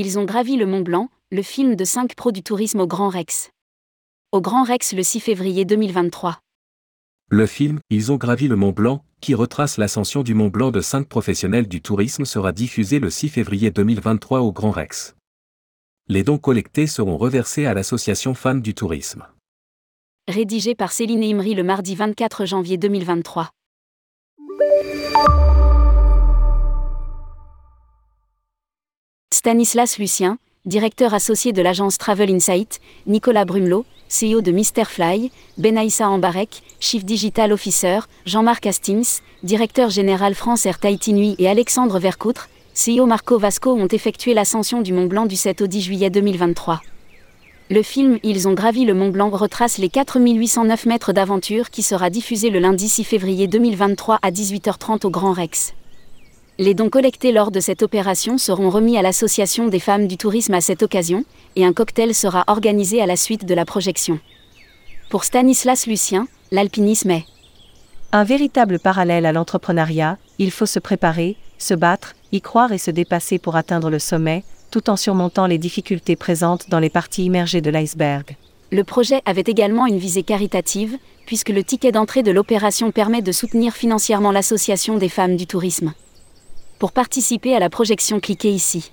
Ils ont gravi le Mont Blanc, le film de 5 pros du tourisme au Grand Rex. Au Grand Rex le 6 février 2023. Le film Ils ont gravi le Mont Blanc, qui retrace l'ascension du Mont Blanc de cinq professionnels du tourisme, sera diffusé le 6 février 2023 au Grand Rex. Les dons collectés seront reversés à l'association Fans du tourisme. Rédigé par Céline Imri le mardi 24 janvier 2023. Stanislas Lucien, directeur associé de l'agence Travel Insight, Nicolas Brumelot, CEO de Fly, Benaïssa Ambarek, Chief Digital Officer, Jean-Marc Hastings, directeur général France Air Tahiti Nuit et Alexandre Vercoutre, CEO Marco Vasco ont effectué l'ascension du Mont Blanc du 7 au 10 juillet 2023. Le film Ils ont gravi le Mont Blanc retrace les 4809 mètres d'aventure qui sera diffusé le lundi 6 février 2023 à 18h30 au Grand Rex. Les dons collectés lors de cette opération seront remis à l'Association des femmes du tourisme à cette occasion, et un cocktail sera organisé à la suite de la projection. Pour Stanislas Lucien, l'alpinisme est un véritable parallèle à l'entrepreneuriat, il faut se préparer, se battre, y croire et se dépasser pour atteindre le sommet, tout en surmontant les difficultés présentes dans les parties immergées de l'iceberg. Le projet avait également une visée caritative, puisque le ticket d'entrée de l'opération permet de soutenir financièrement l'Association des femmes du tourisme. Pour participer à la projection, cliquez ici.